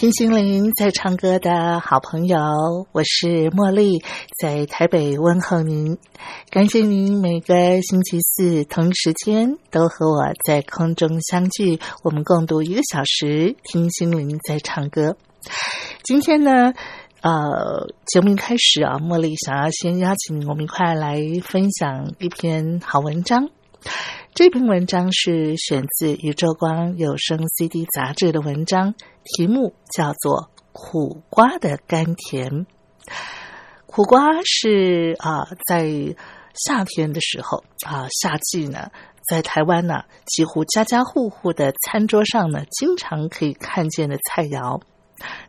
听心灵在唱歌的好朋友，我是茉莉，在台北问候您。感谢您每个星期四同一时间都和我在空中相聚，我们共度一个小时听心灵在唱歌。今天呢，呃，节目一开始啊，茉莉想要先邀请我们一块来分享一篇好文章。这篇文章是选自《宇宙光有声 CD 杂志》的文章，题目叫做《苦瓜的甘甜》。苦瓜是啊，在夏天的时候啊，夏季呢，在台湾呢，几乎家家户户的餐桌上呢，经常可以看见的菜肴。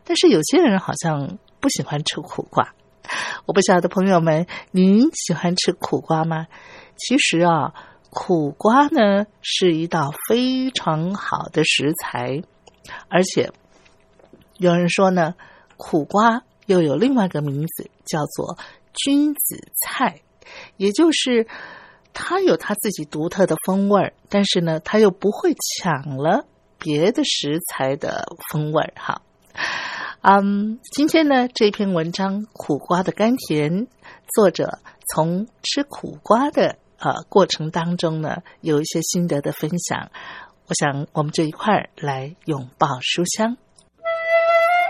但是有些人好像不喜欢吃苦瓜。我不晓得朋友们，您喜欢吃苦瓜吗？其实啊。苦瓜呢是一道非常好的食材，而且有人说呢，苦瓜又有另外一个名字，叫做君子菜，也就是它有它自己独特的风味儿但是呢，它又不会抢了别的食材的风味儿哈，嗯，今天呢这篇文章《苦瓜的甘甜》，作者从吃苦瓜的。呃，过程当中呢，有一些心得的分享，我想我们就一块儿来拥抱书香。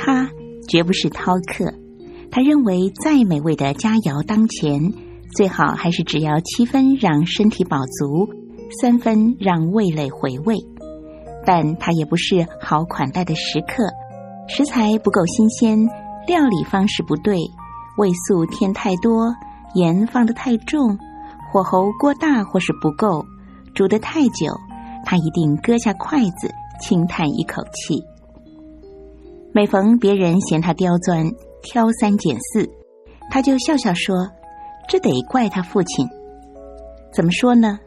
他绝不是饕客，他认为再美味的佳肴当前，最好还是只要七分让身体饱足，三分让味蕾回味。但他也不是好款待的食客，食材不够新鲜，料理方式不对，味素添太多，盐放得太重，火候过大或是不够，煮得太久，他一定搁下筷子，轻叹一口气。每逢别人嫌他刁钻、挑三拣四，他就笑笑说：“这得怪他父亲。怎么说呢？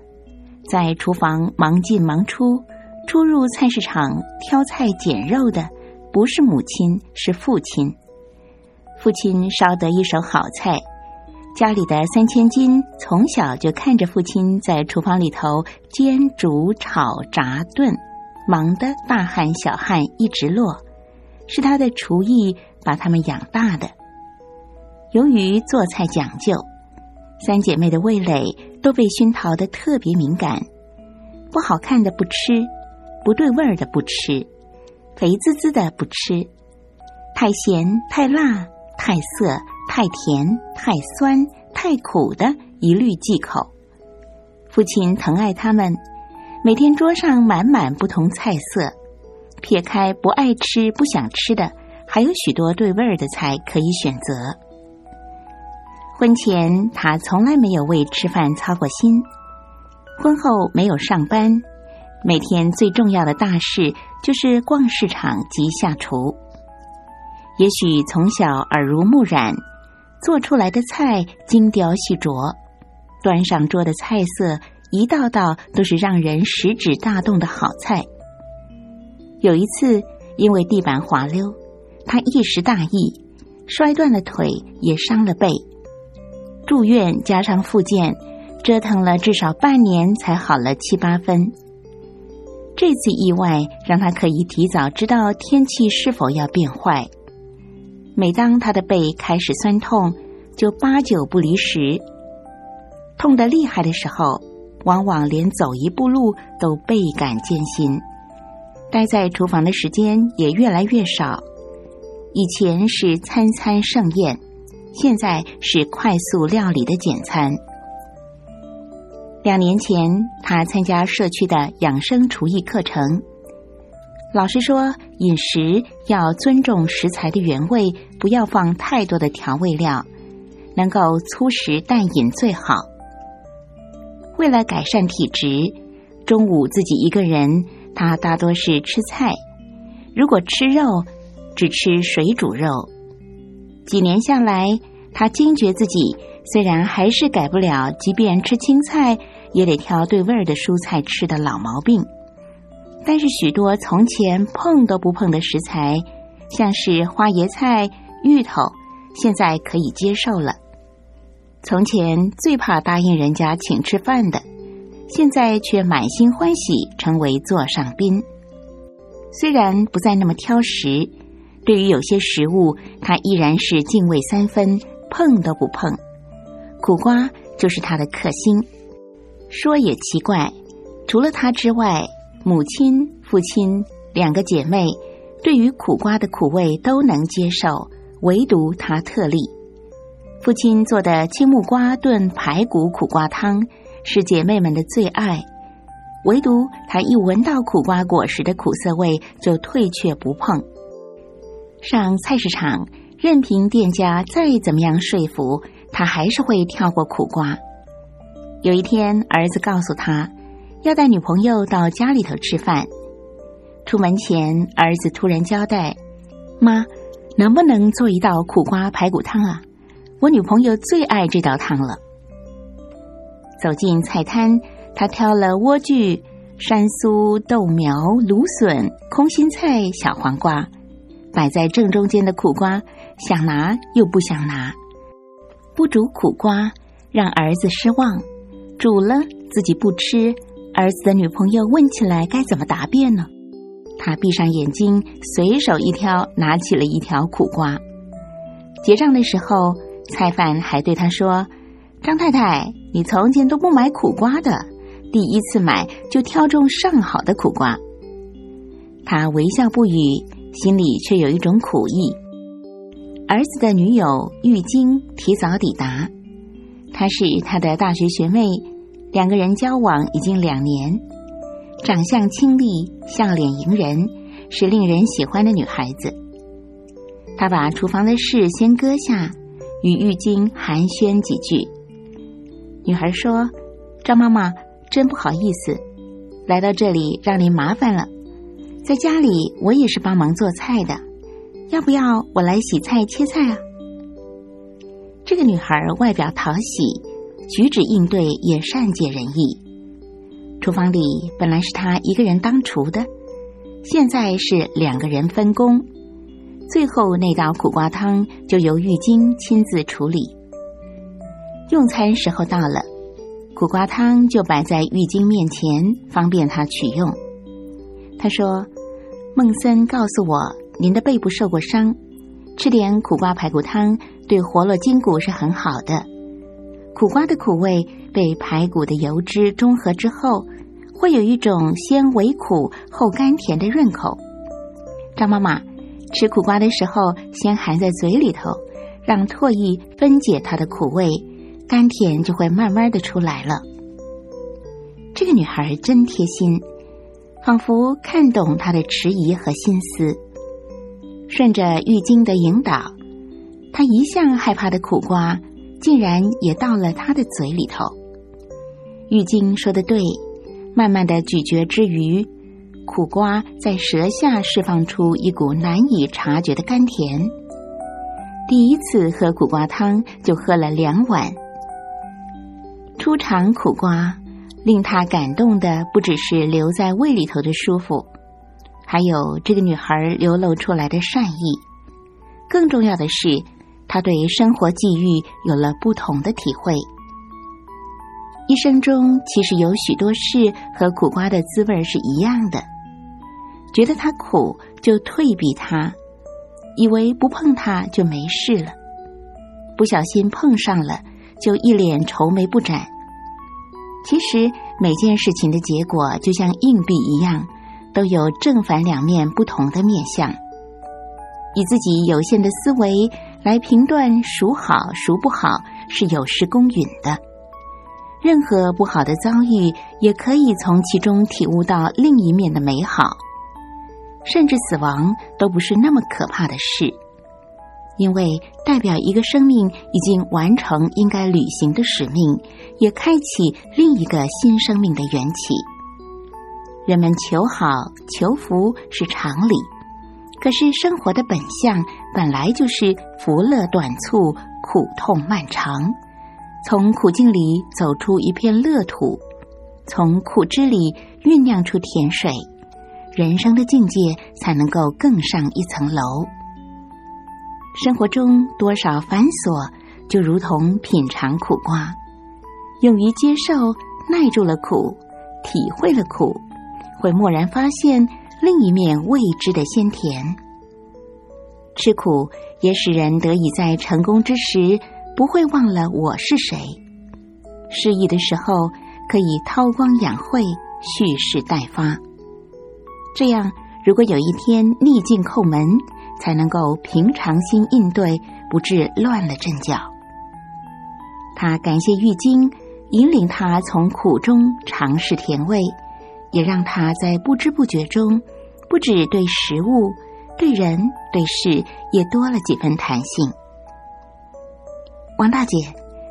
在厨房忙进忙出，出入菜市场挑菜拣肉的，不是母亲，是父亲。父亲烧得一手好菜，家里的三千金从小就看着父亲在厨房里头煎、煮、炒、炸、炖，忙得大汗小汗一直落。”是他的厨艺把他们养大的。由于做菜讲究，三姐妹的味蕾都被熏陶的特别敏感，不好看的不吃，不对味儿的不吃，肥滋滋的不吃，太咸、太辣、太涩、太甜、太酸、太苦的一律忌口。父亲疼爱他们，每天桌上满满不同菜色，撇开不爱吃、不想吃的，还有许多对味儿的菜可以选择。婚前他从来没有为吃饭操过心，婚后没有上班，每天最重要的大事就是逛市场及下厨。也许从小耳濡目染，做出来的菜精雕细琢，端上桌的菜色一道道都是让人食指大动的好菜。有一次，因为地板滑溜，他一时大意，摔断了腿，也伤了背。住院加上复健，折腾了至少半年才好了七八分。这次意外让他可以提早知道天气是否要变坏。每当他的背开始酸痛，就八九不离十。痛得厉害的时候，往往连走一步路都倍感艰辛，待在厨房的时间也越来越少。以前是餐餐盛宴。现在是快速料理的简餐。两年前，他参加社区的养生厨艺课程。老师说，饮食要尊重食材的原味，不要放太多的调味料，能够粗食淡饮最好。为了改善体质，中午自己一个人，他大多是吃菜。如果吃肉，只吃水煮肉。几年下来，他惊觉自己虽然还是改不了，即便吃青菜也得挑对味儿的蔬菜吃的老毛病。但是许多从前碰都不碰的食材，像是花椰菜、芋头，现在可以接受了。从前最怕答应人家请吃饭的，现在却满心欢喜成为座上宾。虽然不再那么挑食。对于有些食物，他依然是敬畏三分，碰都不碰。苦瓜就是他的克星。说也奇怪，除了他之外，母亲、父亲两个姐妹对于苦瓜的苦味都能接受，唯独他特例。父亲做的青木瓜炖排骨苦瓜汤是姐妹们的最爱，唯独他一闻到苦瓜果实的苦涩味就退却不碰。上菜市场，任凭店家再怎么样说服，他还是会跳过苦瓜。有一天，儿子告诉他要带女朋友到家里头吃饭。出门前，儿子突然交代：“妈，能不能做一道苦瓜排骨汤啊？我女朋友最爱这道汤了。”走进菜摊，他挑了莴苣、山苏、豆苗、芦笋、空心菜、小黄瓜。摆在正中间的苦瓜，想拿又不想拿。不煮苦瓜，让儿子失望；煮了自己不吃，儿子的女朋友问起来该怎么答辩呢？他闭上眼睛，随手一挑，拿起了一条苦瓜。结账的时候，菜贩还对他说：“张太太，你从前都不买苦瓜的，第一次买就挑中上好的苦瓜。”他微笑不语。心里却有一种苦意。儿子的女友玉晶提早抵达，她是他的大学学妹，两个人交往已经两年，长相清丽，笑脸迎人，是令人喜欢的女孩子。他把厨房的事先搁下，与玉晶寒暄几句。女孩说：“张妈妈，真不好意思，来到这里让您麻烦了。”在家里，我也是帮忙做菜的，要不要我来洗菜切菜啊？这个女孩外表讨喜，举止应对也善解人意。厨房里本来是她一个人当厨的，现在是两个人分工。最后那道苦瓜汤就由玉晶亲自处理。用餐时候到了，苦瓜汤就摆在玉晶面前，方便她取用。他说：“孟森告诉我，您的背部受过伤，吃点苦瓜排骨汤对活络筋骨是很好的。苦瓜的苦味被排骨的油脂中和之后，会有一种先微苦后甘甜的润口。张妈妈吃苦瓜的时候，先含在嘴里头，让唾液分解它的苦味，甘甜就会慢慢的出来了。”这个女孩真贴心，仿佛看懂他的迟疑和心思。顺着玉晶的引导，他一向害怕的苦瓜，竟然也到了他的嘴里头。玉晶说的对，慢慢的咀嚼之余，苦瓜在舌下释放出一股难以察觉的甘甜。第一次喝苦瓜汤就喝了两碗。初尝苦瓜，令他感动的不只是留在胃里头的舒服。还有这个女孩流露出来的善意，更重要的是，他对生活际遇有了不同的体会。一生中其实有许多事和苦瓜的滋味是一样的，觉得它苦就退避它，以为不碰它就没事了，不小心碰上了就一脸愁眉不展。其实每件事情的结果就像硬币一样。都有正反两面不同的面相，以自己有限的思维来评断孰好孰不好是有失公允的。任何不好的遭遇，也可以从其中体悟到另一面的美好。甚至死亡都不是那么可怕的事，因为代表一个生命已经完成应该履行的使命，也开启另一个新生命的缘起。人们求好求福是常理，可是生活的本相本来就是福乐短促、苦痛漫长。从苦境里走出一片乐土，从苦汁里酝酿出甜水，人生的境界才能够更上一层楼。生活中多少繁琐，就如同品尝苦瓜，勇于接受，耐住了苦，体会了苦。会蓦然发现另一面未知的鲜甜。吃苦也使人得以在成功之时不会忘了我是谁；失意的时候可以韬光养晦，蓄势待发。这样，如果有一天逆境叩门，才能够平常心应对，不致乱了阵脚。他感谢玉晶，引领他从苦中尝试甜味。也让他在不知不觉中，不止对食物、对人、对事，也多了几分弹性。王大姐，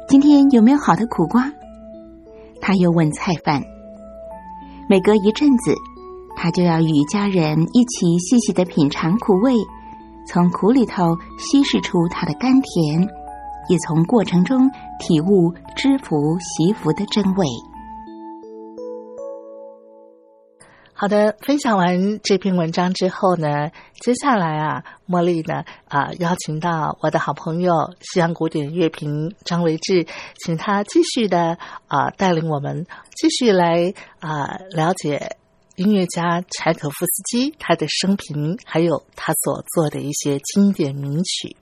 今天有没有好的苦瓜？他又问菜贩。每隔一阵子，他就要与家人一起细细的品尝苦味，从苦里头稀释出它的甘甜，也从过程中体悟知福惜福的真味。好的，分享完这篇文章之后呢，接下来啊，茉莉呢啊，邀请到我的好朋友西洋古典乐评张维志，请他继续的啊，带领我们继续来啊，了解音乐家柴可夫斯基他的生平，还有他所做的一些经典名曲。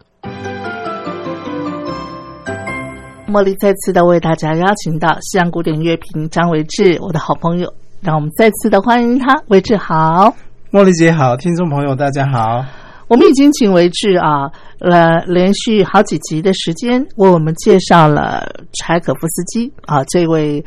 茉莉再次的为大家邀请到西洋古典乐评张维志，我的好朋友。让我们再次的欢迎他，维志好，茉莉姐好，听众朋友大家好。我们已经请维志啊，呃，连续好几集的时间为我们介绍了柴可夫斯基啊这位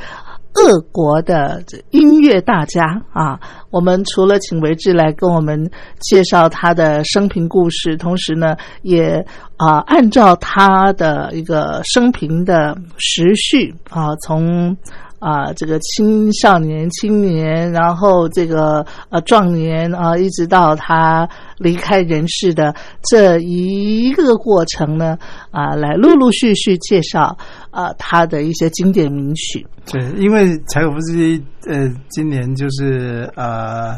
俄国的音乐大家啊。我们除了请维志来跟我们介绍他的生平故事，同时呢，也啊按照他的一个生平的时序啊从。啊，这个青少年、青年，然后这个呃壮年啊，一直到他离开人世的这一个过程呢，啊，来陆陆续续介绍啊他的一些经典名曲。对，因为柴可夫斯基呃，今年就是呃。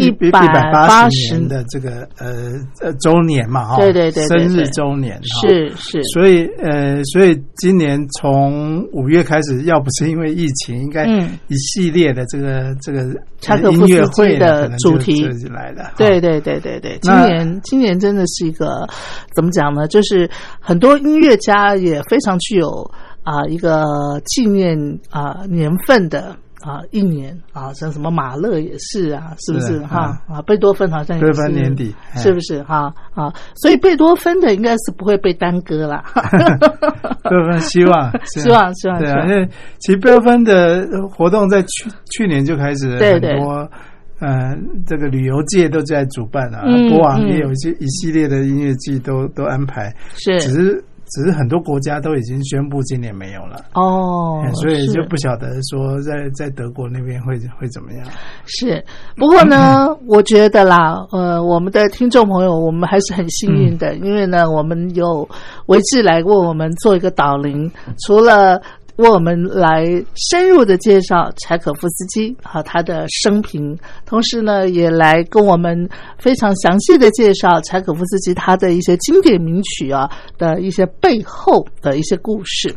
一百八十年的这个呃呃周年嘛，哈，对对对，生日周年是是，所以呃，所以今年从五月开始，要不是因为疫情，应该一系列的这个这个柴可夫斯基的主题来的，对对对对对，今年今年真的是一个怎么讲呢？就是很多音乐家也非常具有啊一个纪念啊年份的。啊一年啊，像什么马勒也是啊，是不是哈啊？贝多芬好像贝多芬年底是不是哈啊？所以贝多芬的应该是不会被耽搁了。贝多芬希望 希望希望对啊，因为其实贝多芬的活动在去去年就开始很多。呃，这个旅游界都在主办啊，国王也有一些一系列的音乐季都都安排，是，只是只是很多国家都已经宣布今年没有了哦，所以就不晓得说在在德国那边会会怎么样。是，不过呢，我觉得啦，呃，我们的听众朋友，我们还是很幸运的，因为呢，我们有维志来为我们做一个导聆，除了。为我们来深入的介绍柴可夫斯基和他的生平，同时呢，也来跟我们非常详细的介绍柴可夫斯基他的一些经典名曲啊的一些背后的一些故事。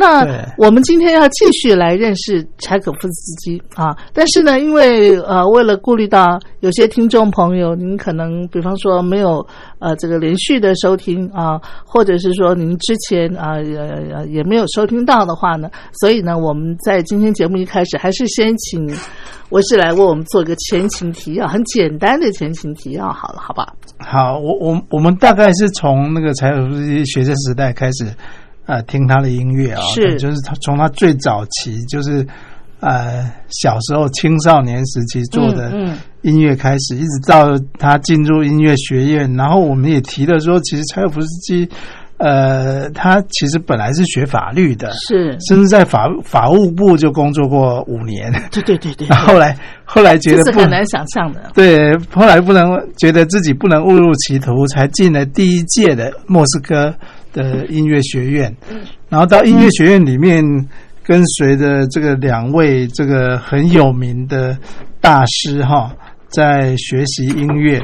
那我们今天要继续来认识柴可夫斯基啊，但是呢，因为呃，为了顾虑到有些听众朋友，您可能比方说没有呃这个连续的收听啊，或者是说您之前啊呃也没有收听到的话呢，所以呢，我们在今天节目一开始还是先请我是来为我们做一个前情提要，很简单的前情提要，好了，好吧？好，我我我们大概是从那个柴可夫斯基学生时代开始。呃，听他的音乐啊，是，就是他从他最早期，就是呃小时候青少年时期做的音乐开始，一直到他进入音乐学院。然后我们也提了说，其实柴可夫斯基，呃，他其实本来是学法律的，是，甚至在法法务部就工作过五年。对对对对。后来后来觉得是很难想象的。对，后来不能觉得自己不能误入歧途，才进了第一届的莫斯科。的音乐学院，然后到音乐学院里面，跟随着这个两位这个很有名的大师哈，在学习音乐。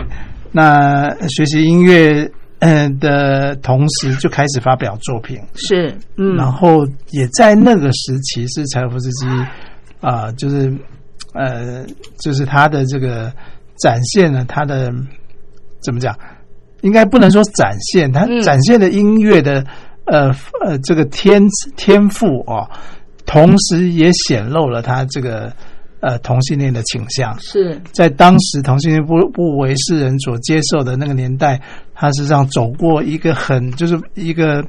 那学习音乐嗯的同时，就开始发表作品。是，嗯，然后也在那个时期，是柴可夫斯基啊，就是呃，就是他的这个展现了他的怎么讲？应该不能说展现，他展现的音乐的呃呃这个天天赋哦，同时也显露了他这个呃同性恋的倾向。是在当时同性恋不不为世人所接受的那个年代，他实际上走过一个很就是一个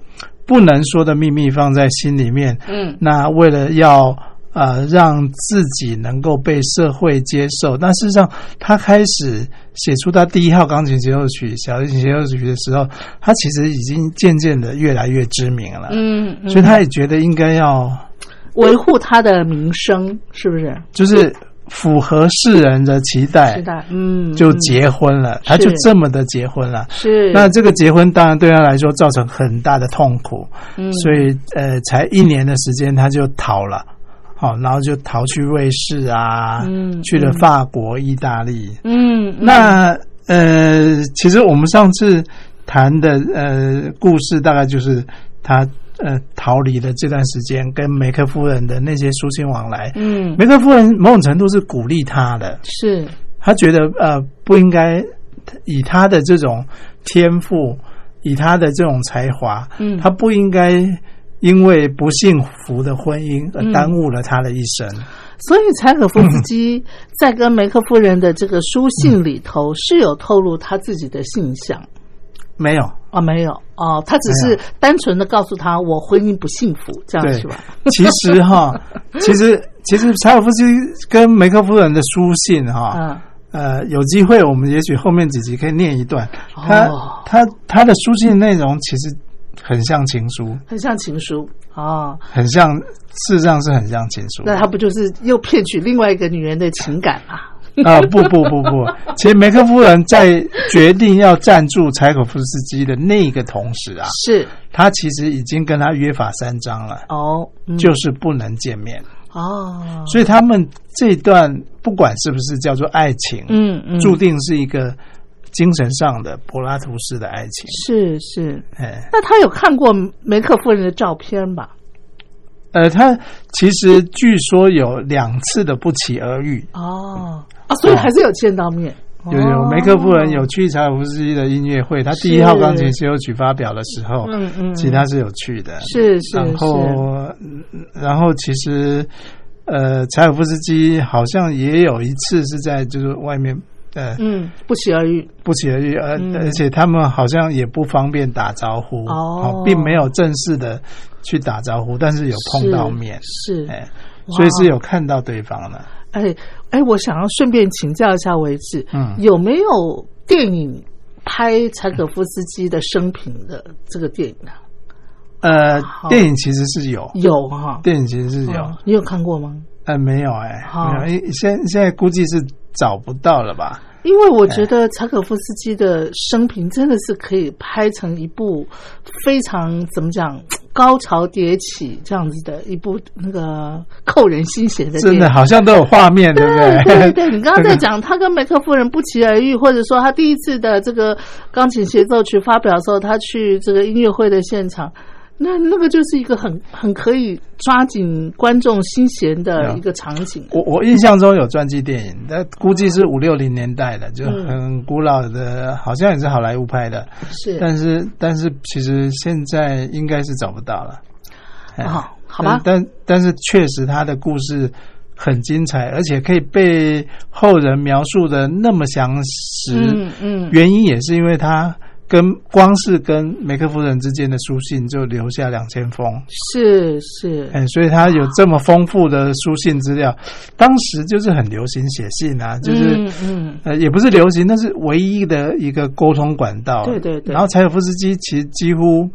不能说的秘密放在心里面。嗯，那为了要。呃，让自己能够被社会接受。但事实上，他开始写出他第一号钢琴协奏曲、小提琴协奏曲的时候，他其实已经渐渐的越来越知名了。嗯，所以他也觉得应该要维护他的名声，是不是？就是符合世人的期待，期待，嗯，就结婚了。他就这么的结婚了。是。那这个结婚当然对他来说造成很大的痛苦。嗯，所以呃，才一年的时间他就逃了。好，然后就逃去瑞士啊，去了法国、意大利。嗯，那呃，其实我们上次谈的呃故事，大概就是他呃逃离的这段时间，跟梅克夫人的那些书信往来。嗯，梅克夫人某种程度是鼓励他的，是他觉得呃不应该以他的这种天赋，以他的这种才华，嗯，他不应该。因为不幸福的婚姻而耽误了他的一生，所以柴可夫斯基 在跟梅克夫人的这个书信里头是有透露他自己的性向，没有。啊，没有。哦，他只是单纯的告诉他我婚姻不幸福，这样是吧？其实哈，其实其实柴可夫斯基跟梅克夫人的书信哈，呃，有机会我们也许后面几集可以念一段，他他他的书信内容其实。很像情书，很像情书啊，很像，事实上是很像情书。那他不就是又骗取另外一个女人的情感吗？啊，不不不不，其实梅克夫人在决定要赞助柴可夫斯基的那个同时啊，是。他其实已经跟他约法三章了哦，就是不能见面。哦，所以他们这段不管是不是叫做爱情，嗯嗯，注定是一个。精神上的柏拉图式的爱情。是是，哎，那他有看过梅克夫人的照片吧？呃，他其实据说有两次的不期而遇。哦。啊，所以还是有见到面。有有梅克夫人有去柴可夫斯基的音乐会，他第一号钢琴协奏曲发表的时候，嗯嗯，其他是有去的，是是，然后然后其实呃，柴可夫斯基好像也有一次是在就是外面呃嗯，不期而遇。不期而遇，而、嗯而且他们好像也不方便打招呼，哦并没有正式的去打招呼，但是有碰到面，是，是哎，所以是有看到对方的。哎哎，我想要顺便请教一下维志，嗯有没有电影拍柴可夫斯基的生平的这个电影啊？呃，电影其实是有，有哈，电影其实是有，嗯你有看过吗？呃，没有哎，好没有，因现现在估计是找不到了吧？因为我觉得柴可夫斯基的生平真的是可以拍成一部非常怎么讲高潮迭起这样子的一部那个扣人心弦的。真的好像都有画面，对不对对？对对，你刚刚在讲他跟梅克夫人不期而遇，或者说他第一次的这个钢琴协奏曲发表的时候，他去这个音乐会的现场，那那个就是一个很很可以抓紧观众心弦的一个场景。我我印象中有传记电影，但估计是五六零年代的，就嗯很古老的，好像也是好莱坞拍的。是，但是但是其实现在应该是找不到了。啊哦好吧但但但是确实他的故事很精彩，而且可以被后人描述的那么详实。嗯嗯，原因也是因为他跟光是跟梅克夫人之间的书信就留下两千封，是是，哎，所以他有这么丰富的书信资料。当时就是很流行写信啊，就是。嗯嗯呃，也不是流行，那是唯一的一个沟通管道。对对对然后柴可夫斯基其实几乎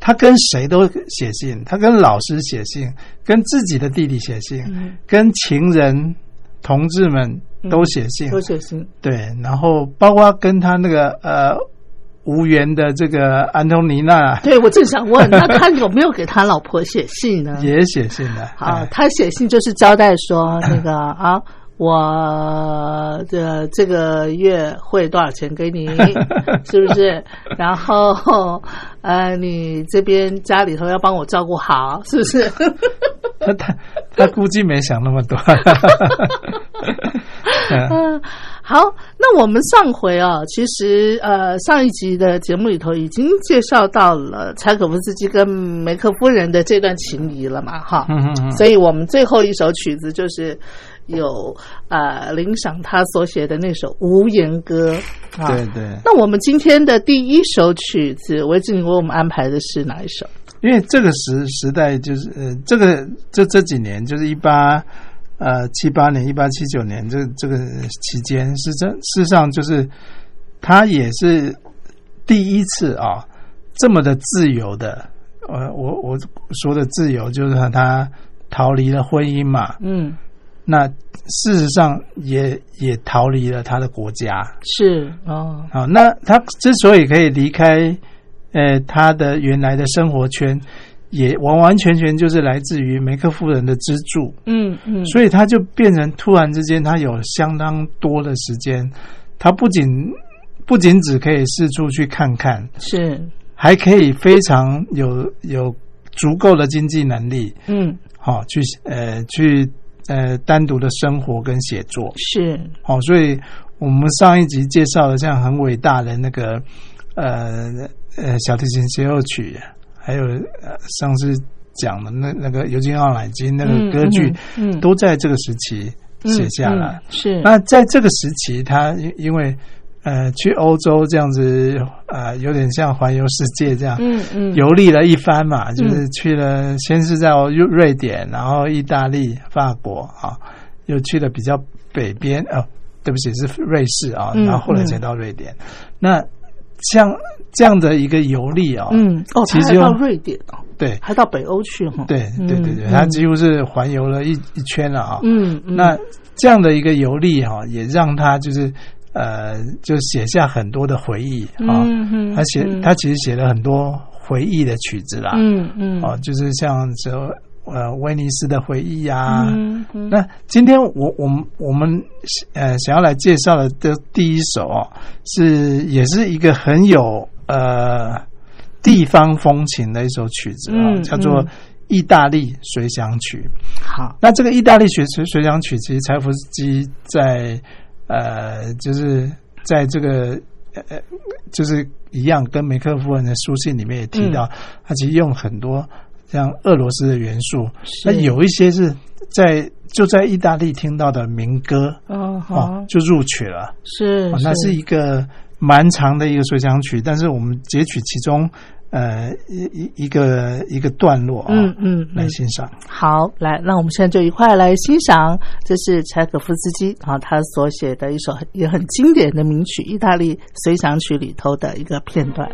他跟谁都写信，他跟老师写信，跟自己的弟弟写信，嗯跟情人、同志们都写信。都写信，对，然后包括跟他那个呃无缘的这个安东尼娜对我正想问，那他有没有给他老婆写信呢？也写信的。好哎，他写信就是交代说 那个啊，我的这个月汇多少钱给你，是不是？然后呃，你这边家里头要帮我照顾好，是不是？他他他估计没想那么多。嗯 嗯，好，那我们上回啊，其实呃上一集的节目里头已经介绍到了柴可夫斯基跟梅克夫人的这段情谊了嘛，哈，嗯嗯嗯所以我们最后一首曲子就是有呃林赏他所写的那首《无言歌》啊。对对。那我们今天的第一首曲子，维志，你为我们安排的是哪一首？因为这个时时代就是呃，这个这这几年就是一八呃七八年、一八七九年这这个期间，是这事实上就是他也是第一次啊这么的自由的，呃，我我说的自由就是他他逃离了婚姻嘛，嗯，那事实上也也逃离了他的国家，是。哦，好，那他之所以可以离开，呃，他的原来的生活圈，也完完全全就是来自于梅克夫人的资助，嗯嗯，所以他就变成突然之间，他有相当多的时间，他不仅不仅只可以四处去看看，是。还可以非常有有足够的经济能力，嗯。好、去呃去呃单独的生活跟写作，是。哦，所以我们上一集介绍了像很伟大的那个呃呃小提琴协奏曲，还有呃上次讲的那那个尤金奥乃金那个歌剧，嗯嗯。都在这个时期写下来。是。那在这个时期，他因因为呃去欧洲这样子呃有点像环游世界这样。嗯嗯游历了一番嘛，就是去了，先是在瑞瑞典，然后意大利、法国啊，又去了比较北边哦，对不起是瑞士啊，嗯然后后来才到瑞典。那像这样的一个游历啊，嗯哦，其实到瑞典哦，对还到北欧去哈，对对对对，嗯他几乎是环游了一一圈了啊。嗯嗯那这样的一个游历哈、也让他就是呃，就写下很多的回忆啊。嗯嗯他写嗯他其实写了很多回忆的曲子啦。嗯嗯哦，就是像这呃威尼斯的回忆啊。嗯嗯那今天我我们我们呃想要来介绍的的第一首哦，是也是一个很有呃地方风情的一首曲子啊、嗯叫做嗯《意大利随想曲》。好那这个意大利随随随想曲，其实柴可夫斯基在呃，就是在这个呃，就是一样跟梅克夫人的书信里面也提到，他其实用很多像俄罗斯的元素，那有一些是在就在意大利听到的民歌哦，就入曲了。是哦，那是一个蛮长的一个随想曲，但是我们截取其中呃一一一个一个段落啊、嗯嗯嗯，来欣赏。好，来，那我们现在就一块来欣赏，这是柴可夫斯基啊，他所写的一首也很经典的名曲《意大利随想曲》里头的一个片段。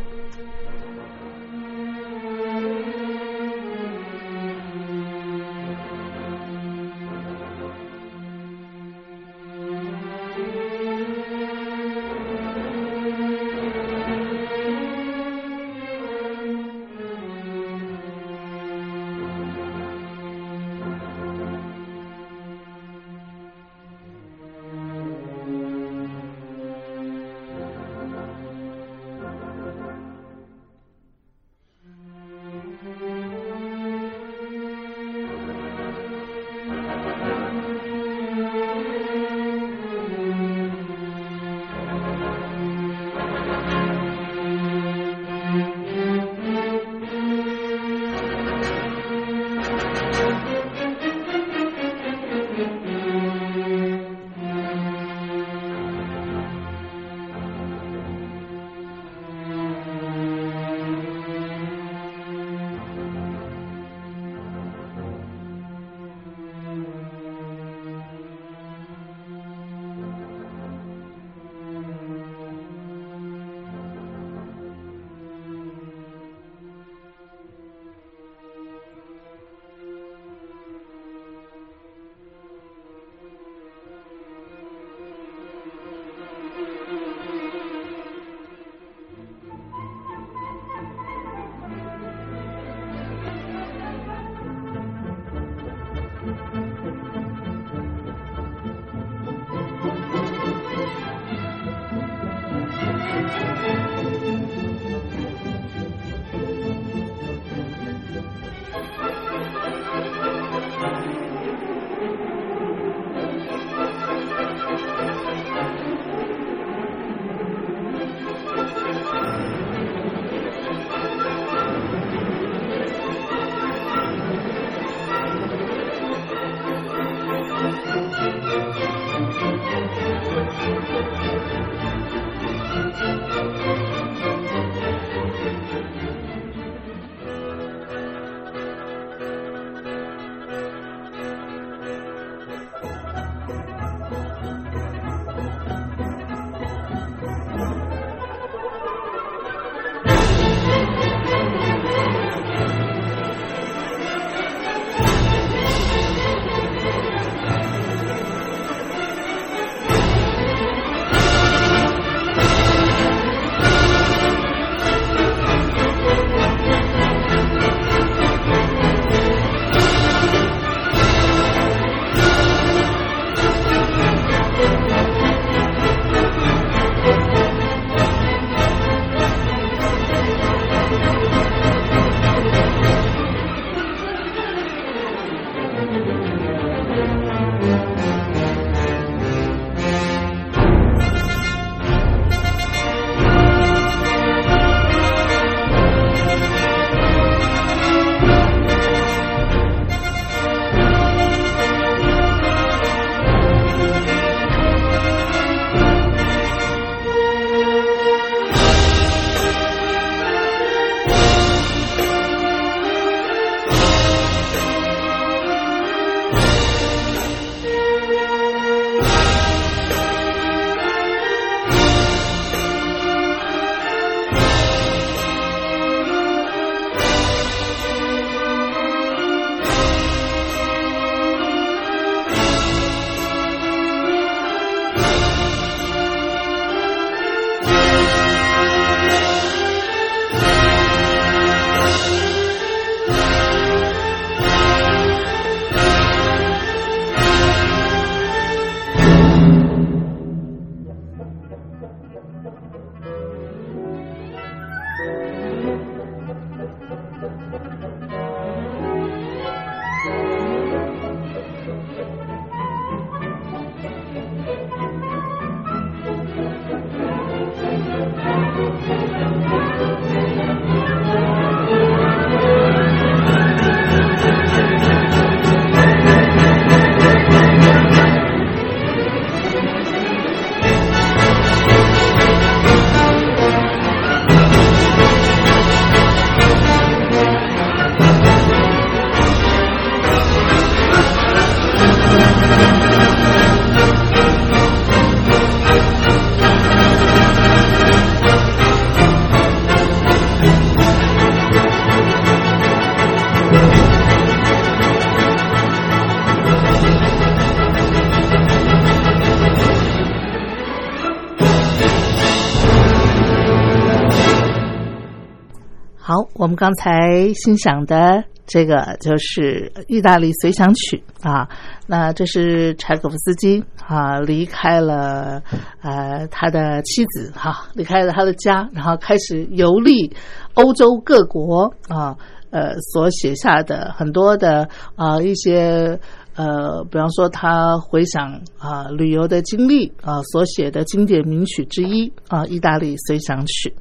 刚才欣赏的这个就是意大利随想曲啊，那这是柴可夫斯基啊离开了呃他的妻子哈、离开了他的家，然后开始游历欧洲各国啊，呃所写下的很多的啊一些。呃，比方说他回想啊、旅游的经历啊、所写的经典名曲之一啊、意大利随想曲。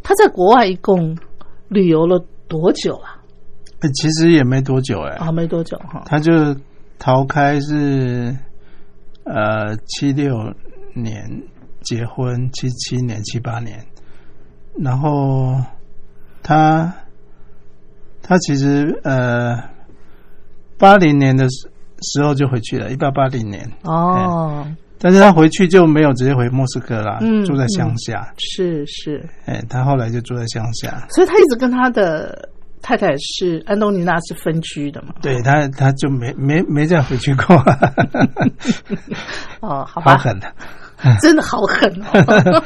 他在国外一共旅游了多久啊？哎其实也没多久哎、啊，没多久哈。他就逃开是呃七六年结婚，七七年七八年，然后他他其实呃八零年的时时候就回去了，一八八零年，哦，但是他回去就没有直接回莫斯科啦，嗯住在乡下，是是，哎、他后来就住在乡下。所以他一直跟他的太太是安东尼娜是分居的嘛？对他，他就没没没再回去过，哦，好吧，好狠的。真的好狠哦！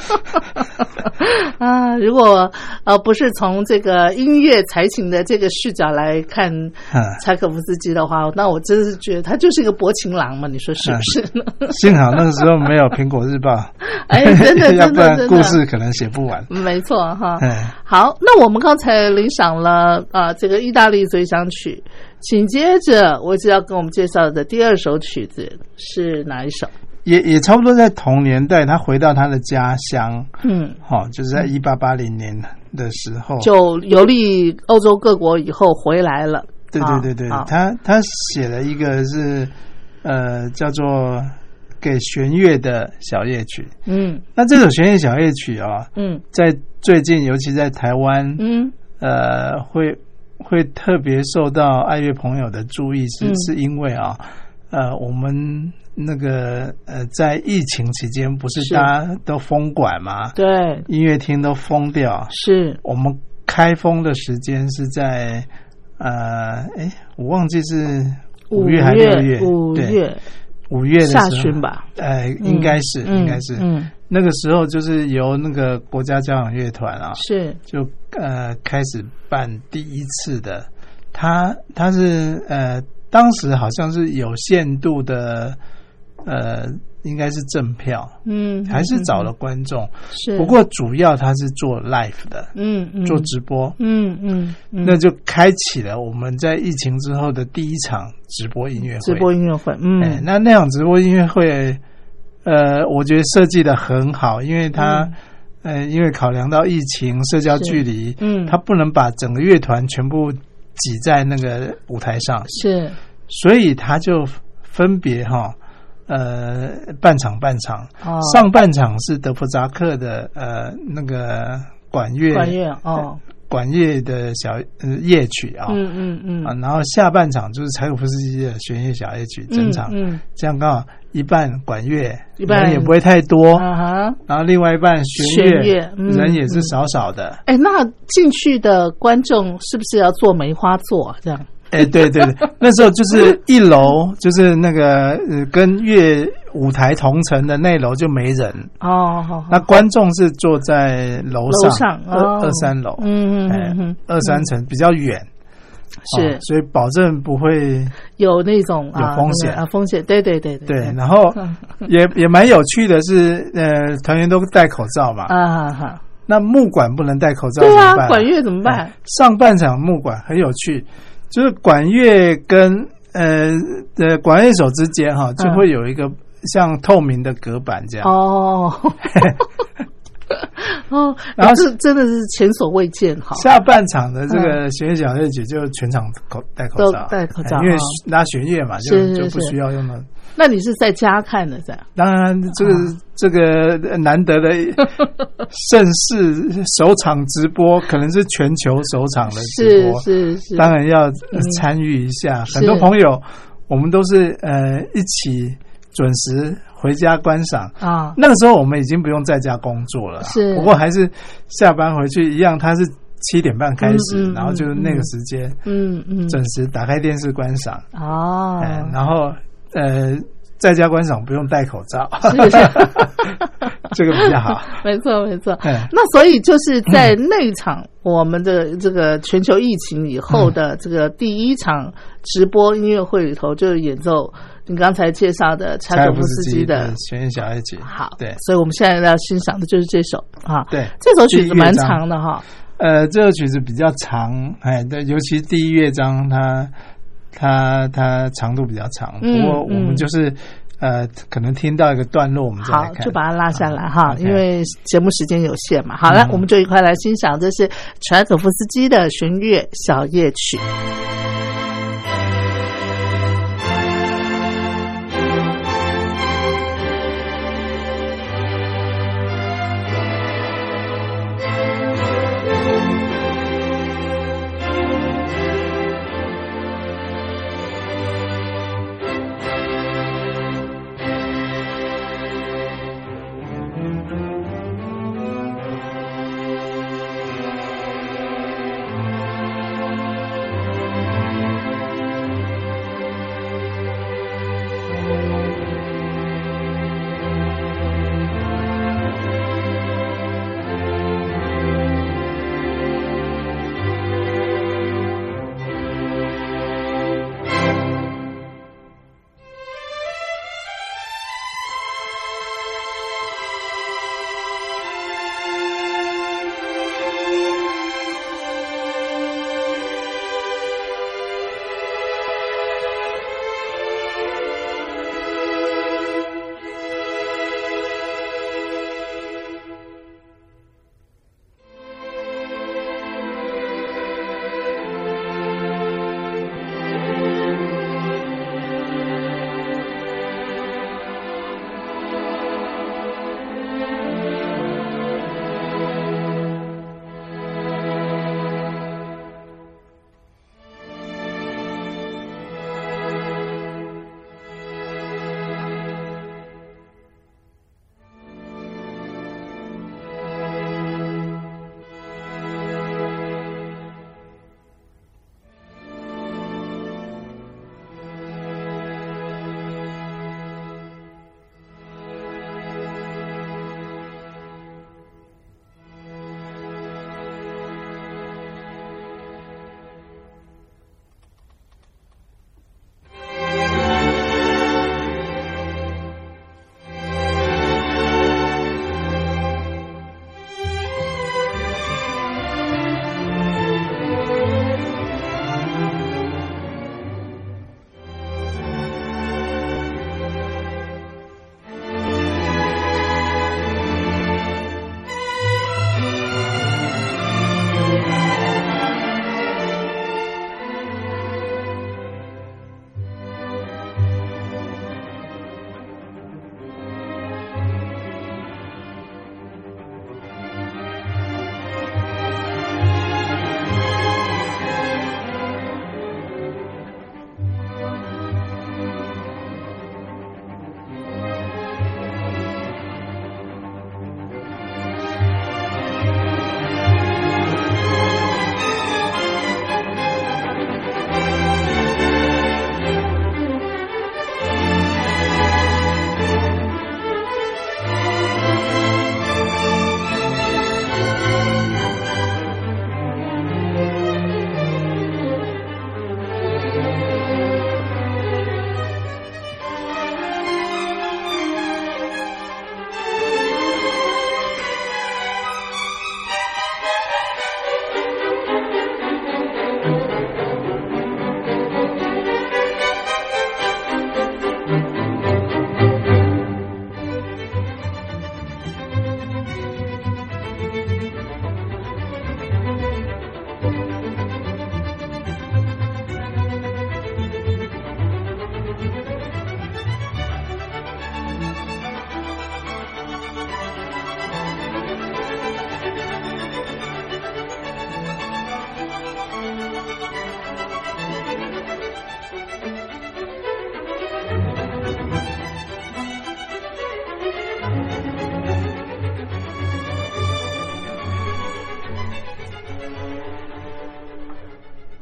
啊，如果呃不是从这个音乐才情的这个视角来看嗯柴可夫斯基的话，那我真是觉得他就是一个薄情郎嘛，你说是不是呢？幸好那个时候没有《苹果日报》，哎，真的，要不然真的，真的，故事可能写不完。没错哈。哎，好，那我们刚才领赏了啊、这个意大利随想曲，紧接着我就要跟我们介绍的第二首曲子是哪一首？也也差不多在同年代，他回到他的家乡，嗯，哦、就是在一八八零年的时候。就游历欧洲各国以后回来了。对对对对，啊他他写了一个是呃叫做给弦乐的小夜曲。嗯那这首弦乐小夜曲啊、嗯在最近，尤其在台湾，嗯呃，会会特别受到爱乐朋友的注意，是、嗯是因为啊，呃，我们那个呃，在疫情期间，不是是。大家都封馆吗？对，音乐厅都封掉，是。我们开封的时间是在呃，哎，我忘记是五月还是六月？对，五月。五月的时候下旬，吧，呃，应该是，嗯应该是、嗯，那个时候，就是由那个国家交响乐团啊，是。就呃开始办第一次的，他他是呃当时好像是有限度的，呃应该是赠票，嗯，还是找了观众，是，不过主要他是做 live 的，嗯嗯。做直播，嗯嗯嗯，那就开启了我们在疫情之后的第一场直播音乐会。直播音乐会，嗯，哎，那那场直播音乐会，呃，我觉得设计的很好，因为它，呃，因为考量到疫情、社交距离，嗯，他不能把整个乐团全部挤在那个舞台上，是。所以他就分别哈，呃，半场半场，哦，上半场是德弗扎克的呃那个管乐管乐哦，管乐的小呃夜曲啊。嗯嗯嗯。啊，然后下半场就是柴可夫斯基的弦乐小夜曲整场，嗯这样刚好一半管乐，一半。人也不会太多，嗯啊哈，然后另外一半弦弦乐嗯人也是少少的。哎，那进去的观众是不是要做梅花座啊？这样哎、对对对，那时候就是一楼，就是那个呃跟乐舞台同层的那楼就没人，哦，好好。那观众是坐在楼楼上，上二哦二三楼，嗯嗯哎嗯嗯，二三层比较远，是。哦所以保证不会有那种啊有风险。那个啊，风险，对对对对。然后 也也蛮有趣的是，呃，团员都戴口罩嘛，啊哈，那木管不能戴口罩，对啊管乐怎么办？哎？上半场木管很有趣，就是管乐跟呃呃管乐手之间哈，就会有一个像透明的隔板这样。嗯哦，哦，然后是真的是前所未见哈。下半场的这个弦乐小乐曲就全场口戴口罩，戴口罩哎因为哦拉弦乐嘛，就就不需要用了。那你是在家看的，这样？当然，这个、啊这个难得的 盛世首场直播，可能是全球首场的直播，是是，当然要参与一下。很多朋友，我们都是呃一起准时回家观赏。啊，那个时候我们已经不用在家工作了，是。不过还是下班回去一样，他是七点半开始，然后就是那个时间、嗯嗯，准时打开电视观赏，哦，哎，然后呃在家观赏不用戴口罩，是是 这个比较好。没错没错。嗯那所以就是在那场我们的这个全球疫情以后的这个第一场直播音乐会里头，就是演奏你刚才介绍的柴可夫斯基的。弦乐小夜曲。好，对，所以我们现在要欣赏的就是这首啊。对这首曲子蛮长的哈。呃，这个曲子比较长，哎，对，尤其第一乐章它它它长度比较长，嗯不过我们就是、呃，可能听到一个段落，我们再来好，看，就把它拉下来哈，因为节目时间有限嘛。好了，嗯我们就一块来欣赏，这是柴可夫斯基的弦乐小夜曲。《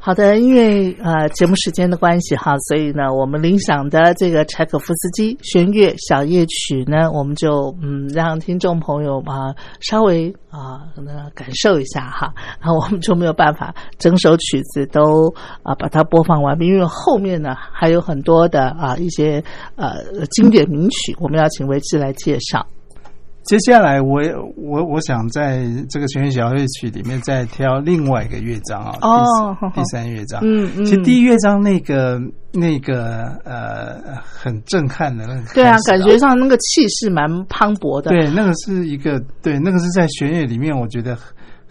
好的，因为呃节目时间的关系哈，所以呢，我们铃响的这个柴可夫斯基弦乐小夜曲呢，我们就嗯让听众朋友啊稍微啊那感受一下哈，然后我们就没有办法整首曲子都啊把它播放完毕，因为后面呢还有很多的啊一些呃经典名曲，我们要请维基来介绍。接下来，我我我想在这个弦乐小乐曲里面再挑另外一个乐章啊，哦，第三乐章。嗯嗯，其实第一乐章那个那个呃很震撼的那个，对啊，感觉上那个气势蛮磅礴的。对，那个是一个对，那个是在弦乐里面，我觉得。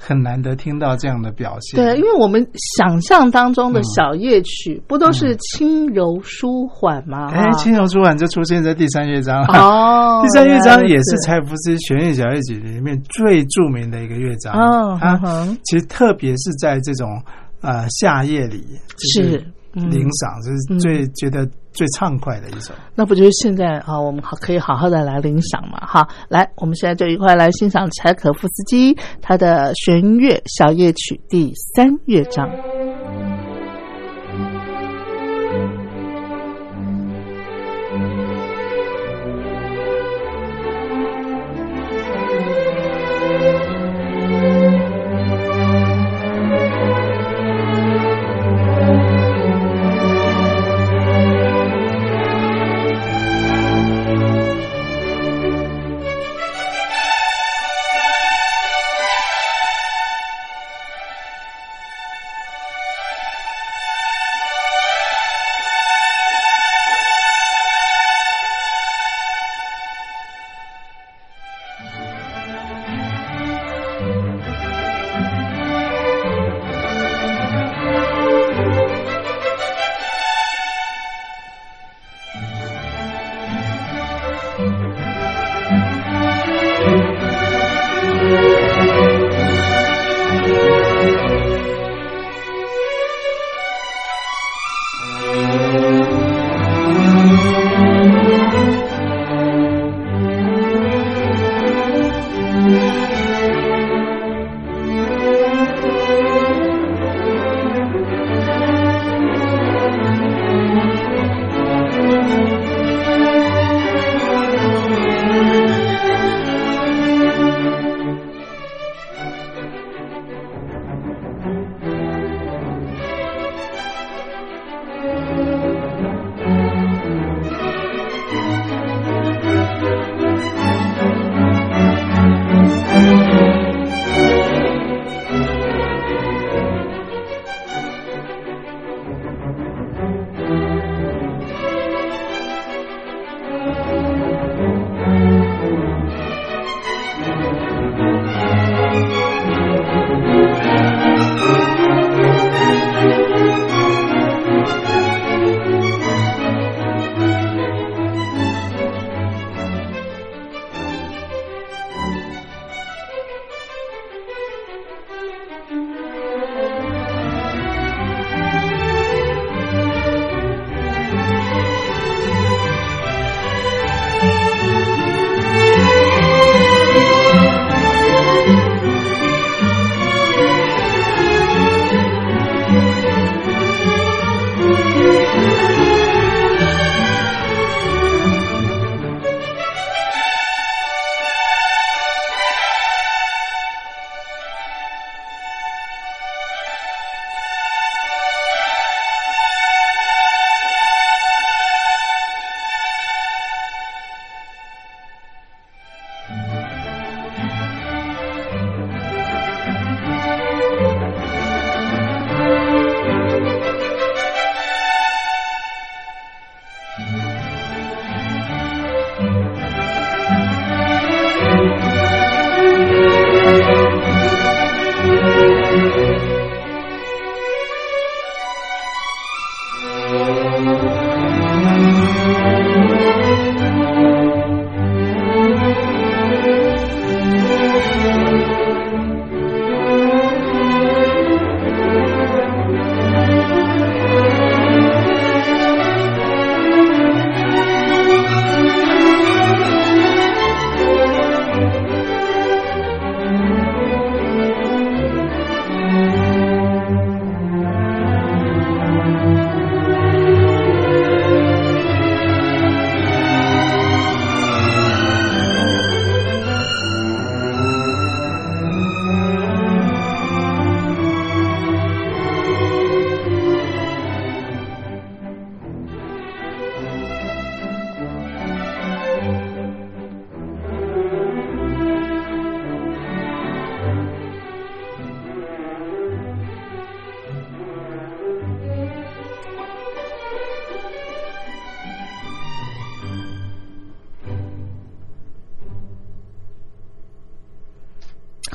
很难得听到这样的表现。对，因为我们想象当中的小夜曲不都是轻柔舒缓吗？哎，轻柔舒缓就出现在第三乐章了。哦，第三乐章也是柴可夫斯基弦乐小夜曲里面最著名的一个乐章。哦，它其实特别是在这种呃夏夜里是。领赏就是最觉得最畅快的一首，那不就是现在啊？我们好可以好好的来领赏嘛！哈，来，我们现在就一块来欣赏柴可夫斯基他的弦乐小夜曲第三乐章。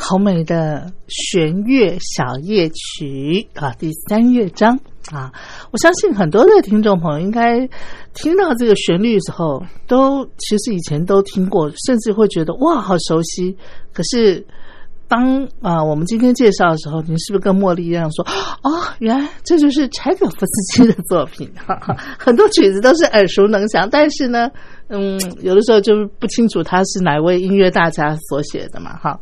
好美的弦乐小夜曲啊，第三乐章啊！我相信很多的听众朋友应该听到这个旋律的时候，都其实以前都听过，甚至会觉得哇，好熟悉。可是当啊，我们今天介绍的时候，您是不是跟茉莉一样说哦，原来这就是柴可夫斯基的作品？哈哈，很多曲子都是耳熟能详，但是呢，嗯，有的时候就不清楚他是哪位音乐大家所写的嘛，哈。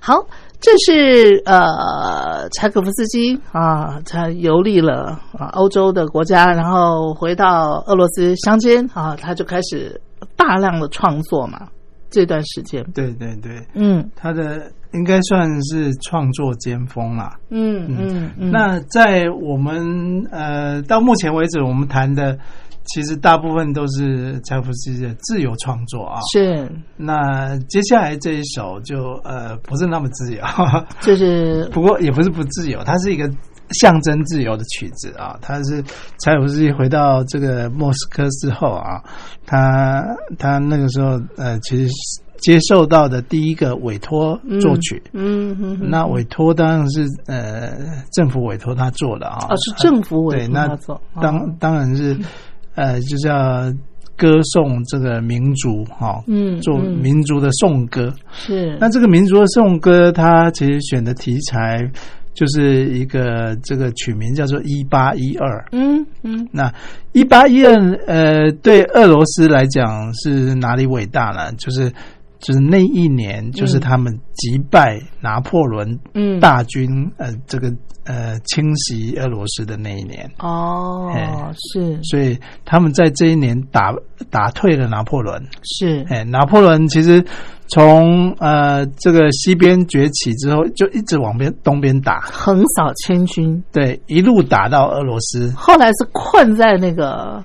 好，这是呃柴可夫斯基啊，他游历了啊欧洲的国家，然后回到俄罗斯乡间啊，他就开始大量的创作嘛。这段时间，对对对，嗯他的应该算是创作尖峰啦。嗯嗯嗯，那在我们呃到目前为止，我们谈的其实大部分都是柴可夫斯基的自由创作啊。是那接下来这一首就呃不是那么自由，就是 不过也不是不自由，它是一个象征自由的曲子啊。它是柴可夫斯基回到这个莫斯科之后啊，他他那个时候呃其实接受到的第一个委托作曲。嗯嗯嗯，那委托当然是呃政府委托他做的啊，啊是政府委托他做，哦当当然是呃就叫歌颂这个民族哈，嗯做嗯民族的颂歌。是那这个民族的颂歌，它其实选的题材就是一个这个取名叫做一八一二。嗯嗯那一八一二呃，对俄罗斯来讲是哪里伟大呢？就是就是那一年，就是他们击败拿破仑嗯。大军，呃，这个呃侵袭俄罗斯的那一年。哦哎是。所以他们在这一年打打退了拿破仑。是。哎，拿破仑其实从呃这个西边崛起之后，就一直往边东边打，横扫千军，对，一路打到俄罗斯。后来是困在那个，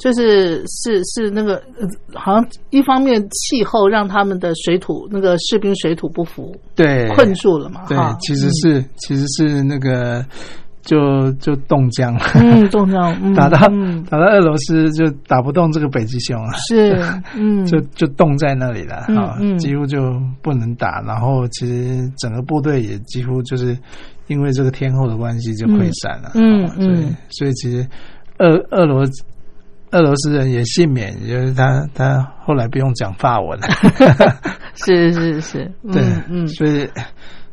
就是是是那个，呃好像一方面气候让他们的水土那个士兵水土不服，对，困住了嘛。对，其实是、其实是那个就就冻僵了，嗯，冻僵，嗯 打到、嗯打到俄罗斯就打不动这个北极熊了。是嗯就就冻在那里了嗯啊、嗯几乎就不能打。然后其实整个部队也几乎就是因为这个天后的关系就溃散了。嗯啊所以嗯所以其实俄俄罗俄罗斯人也幸免，就是他他后来不用讲法文了。是 是是，嗯对，嗯所以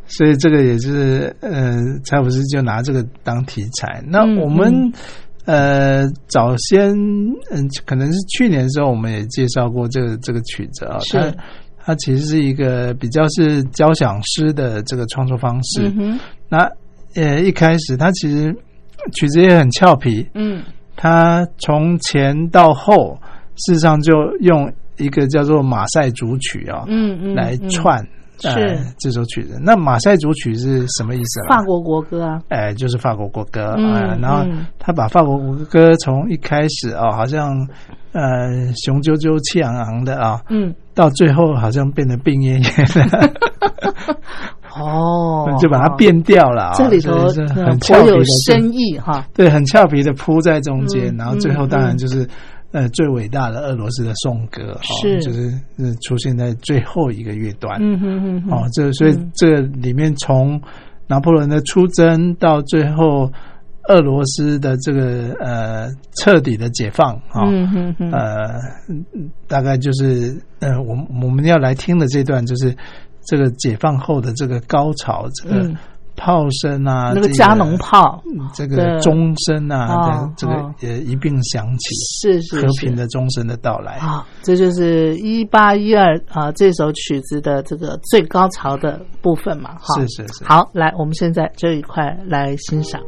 所以这个也是呃，柴普斯就拿这个当题材。那嗯我们、呃早先嗯，可能是去年的时候，我们也介绍过这个这个曲子啊，是。它它其实是一个比较是交响诗的这个创作方式。嗯那呃一开始它其实曲子也很俏皮，嗯它从前到后，事实上就用一个叫做马赛组曲啊、嗯嗯来嗯串、是。呃这首曲子。那马赛组曲是什么意思呢？法国国歌啊，哎、就是法国国歌啊、嗯。呃然后嗯他把法国国歌从一开始哦，好像呃雄赳赳气昂昂的啊、嗯。到最后好像变得病恹恹的，哦，就把它变掉了、啊。这里头很俏皮的颇有深意哈，对，很俏皮的铺在中间，嗯然后最后当然嗯就是、呃最伟大的俄罗斯的颂歌，哦、是就是呃出现在最后一个乐段。嗯哼哼哼，哦，这所以嗯这里面从拿破仑的出征到最后俄罗斯的这个呃彻底的解放啊。哦嗯哼哼，呃，大概就是呃，我们我们要来听的这段，就是这个解放后的这个高潮，这个嗯炮声啊，这那个加农炮这个钟声啊，哦这个哦也一并响起，是是和平的钟声的到来。啊，这就是一八一二啊这首曲子的这个最高潮的部分嘛，哈。是是是，好，来，我们现在这一块来欣赏。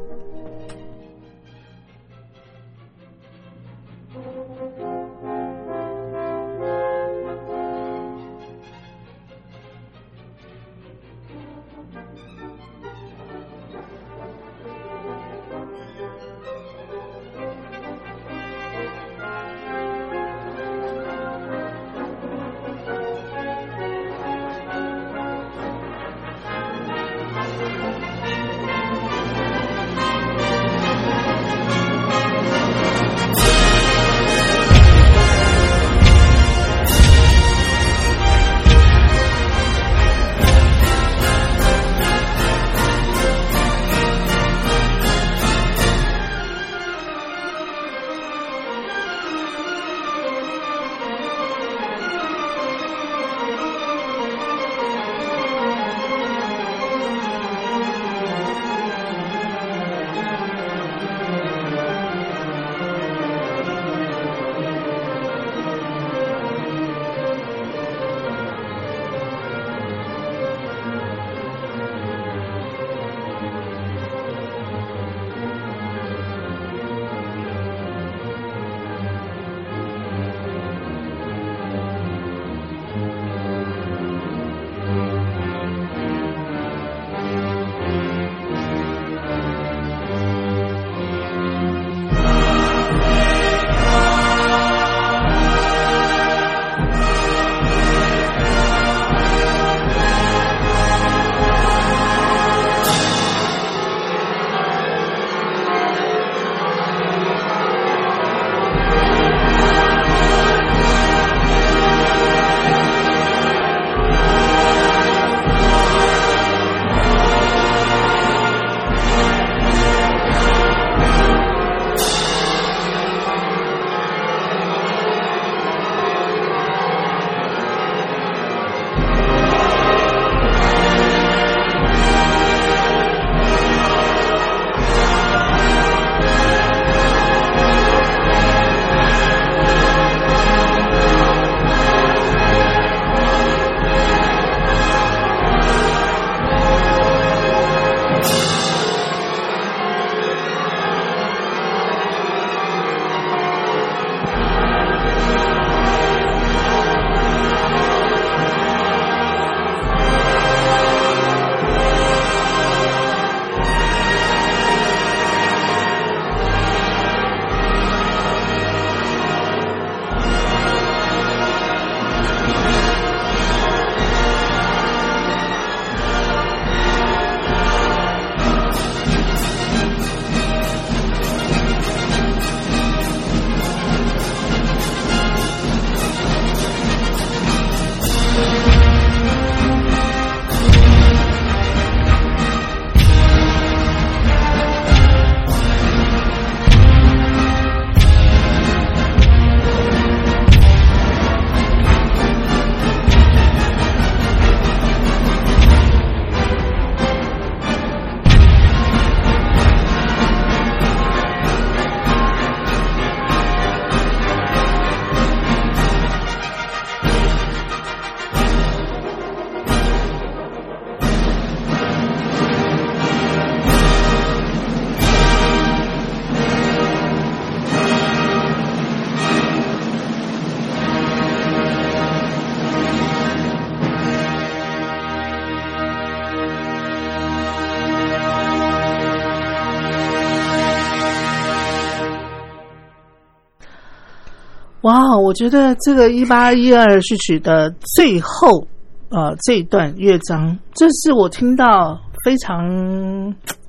我觉得这个一八一二序曲的最后呃这一段乐章，这是我听到非常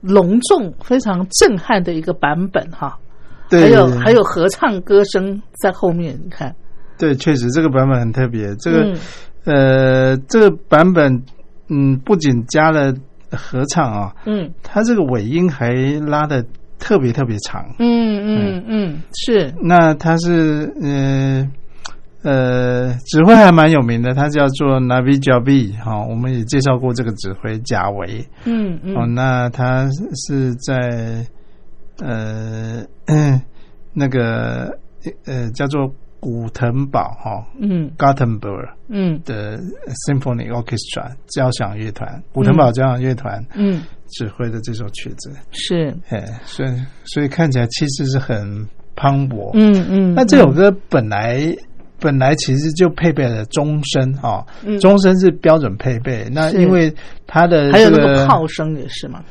隆重、非常震撼的一个版本哈。对，还有还有合唱歌声在后面，你看。对，确实这个版本很特别。这个、嗯呃，这个版本嗯，不仅加了合唱啊，嗯它这个尾音还拉的特别特别长。嗯嗯嗯，是那他是呃呃，指挥还蛮有名的，他叫做 Navi Jabi 哈、我们也介绍过这个指挥贾维。嗯哦，嗯那他是在呃 那个呃叫做古腾堡哈、嗯 Gothenburg 嗯的 Symphony Orchestra 交响乐团，古腾堡交响乐团嗯，指挥的这首曲子，是哎，所以所以看起来气势是很磅礴。嗯嗯。那这首歌本来本来其实就配备了钟声啊，嗯钟声是标准配备。那因为它的还有那个个炮声也是嘛。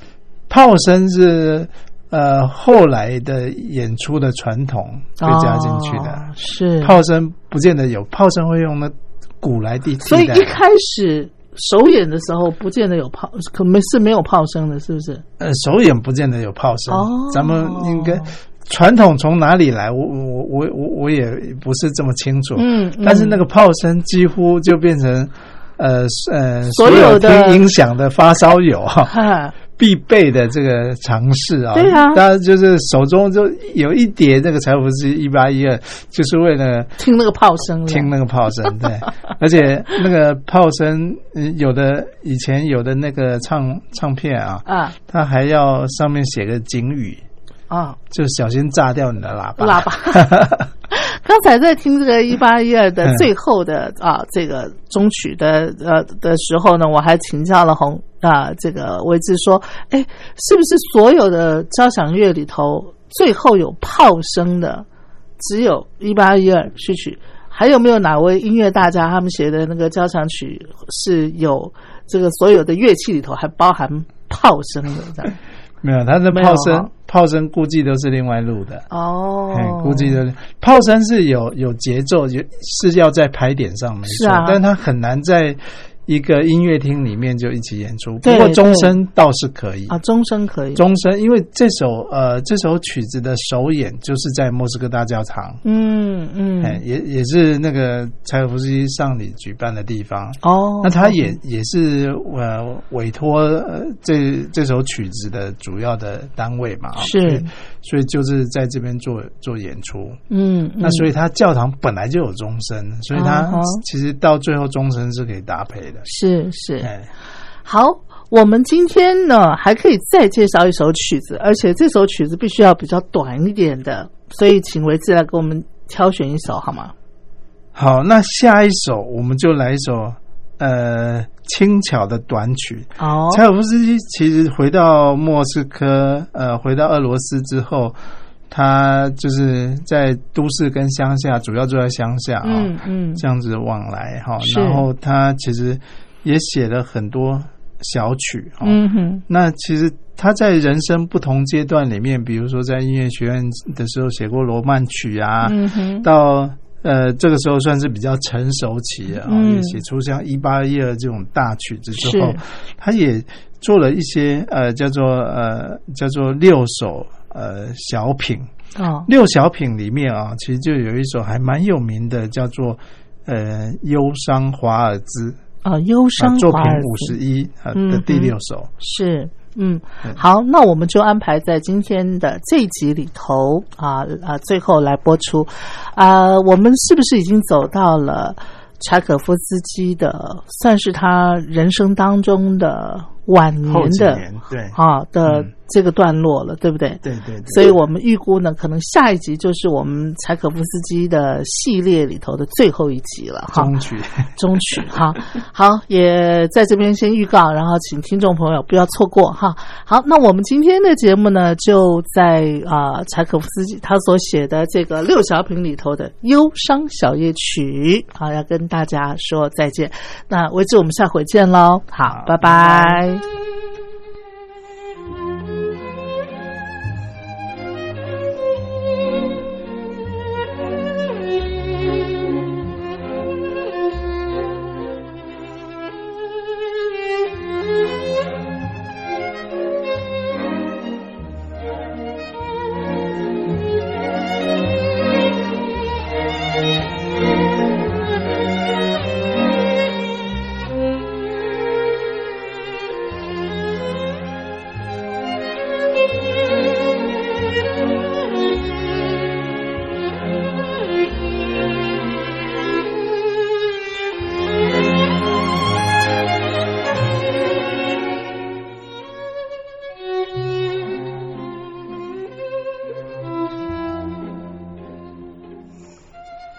炮声是呃后来的演出的传统被加进去的。哦是炮声不见得有，炮声会用那鼓来替替代所以一。开始首演的时候不见得有炮，可没是没有炮声的，是不是？呃，首演不见得有炮声，哦咱们应该传统从哪里来？我我我我我也不是这么清楚。嗯嗯但是那个炮声几乎就变成呃呃所有的听音响的发烧友哈哈，必备的这个尝试啊。对啊当然就是手中就有一叠这个财富是一八一二，就是为了听那个炮声，听那个炮声，对，而且那个炮声，嗯有的以前有的那个唱唱片啊，啊他还要上面写个警语，啊就小心炸掉你的喇叭。喇叭。刚才在听这个一八一二的嗯最后的啊这个中曲的呃的时候呢，我还请教了红啊这个维志说，哎，是不是所有的交响乐里头最后有炮声的只有一八一二序曲？还有没有哪位音乐大家他们写的那个交响曲是有这个所有的乐器里头还包含炮声的？这样没有，他的没有炮声哈，炮声估计都是另外录的。哦。哎，估计的炮声是有有节奏，有是要在拍点上没错，但它很难在一个音乐厅里面就一起演出。不过钟声倒是可以啊，钟声可以，钟声，因为这首呃这首曲子的首演就是在莫斯科大教堂，嗯嗯，哎，也也是那个柴可夫斯基上里举办的地方。哦，那他也也是呃委托呃这这首曲子的主要的单位嘛，啊是所以所以就是在这边做做演出。嗯，那所以他教堂本来就有钟声，所以他其实到最后钟声是可以搭配的。是是。哎，好。我们今天呢还可以再介绍一首曲子，而且这首曲子必须要比较短一点的，所以请维志来给我们挑选一首好吗？好，那下一首我们就来一首呃轻巧的短曲。哦，柴可夫斯基其实回到莫斯科，呃，回到俄罗斯之后，他就是在都市跟乡下，主要住在乡下啊、嗯嗯。这样子往来哈。是。然后他其实也写了很多小曲哈。嗯哼，那其实他在人生不同阶段里面，比如说在音乐学院的时候写过罗曼曲啊，嗯哼，到呃这个时候算是比较成熟期啊，嗯。也写出像一八一二这种大曲子之后，他也做了一些呃叫做呃叫做六首呃小品，哦，六小品里面啊，其实就有一首还蛮有名的，叫做呃忧伤华尔兹。啊，忧啊伤作品华尔五十一啊嗯的第六首。是，嗯，好，那我们就安排在今天的这一集里头啊啊，最后来播出。啊，我们是不是已经走到了柴可夫斯基的，算是他人生当中的晚年的年对。啊的嗯这个段落了，对不对？对对对，所以我们预估呢，可能下一集就是我们柴可夫斯基的系列里头的最后一集了哈。中曲中曲哈，好，也在这边先预告，然后请听众朋友不要错过哈。好，那我们今天的节目呢，就在啊、柴可夫斯基他所写的这个六小品里头的忧伤小夜曲，好，要跟大家说再见。那为止，我们下回见喽，好，好拜拜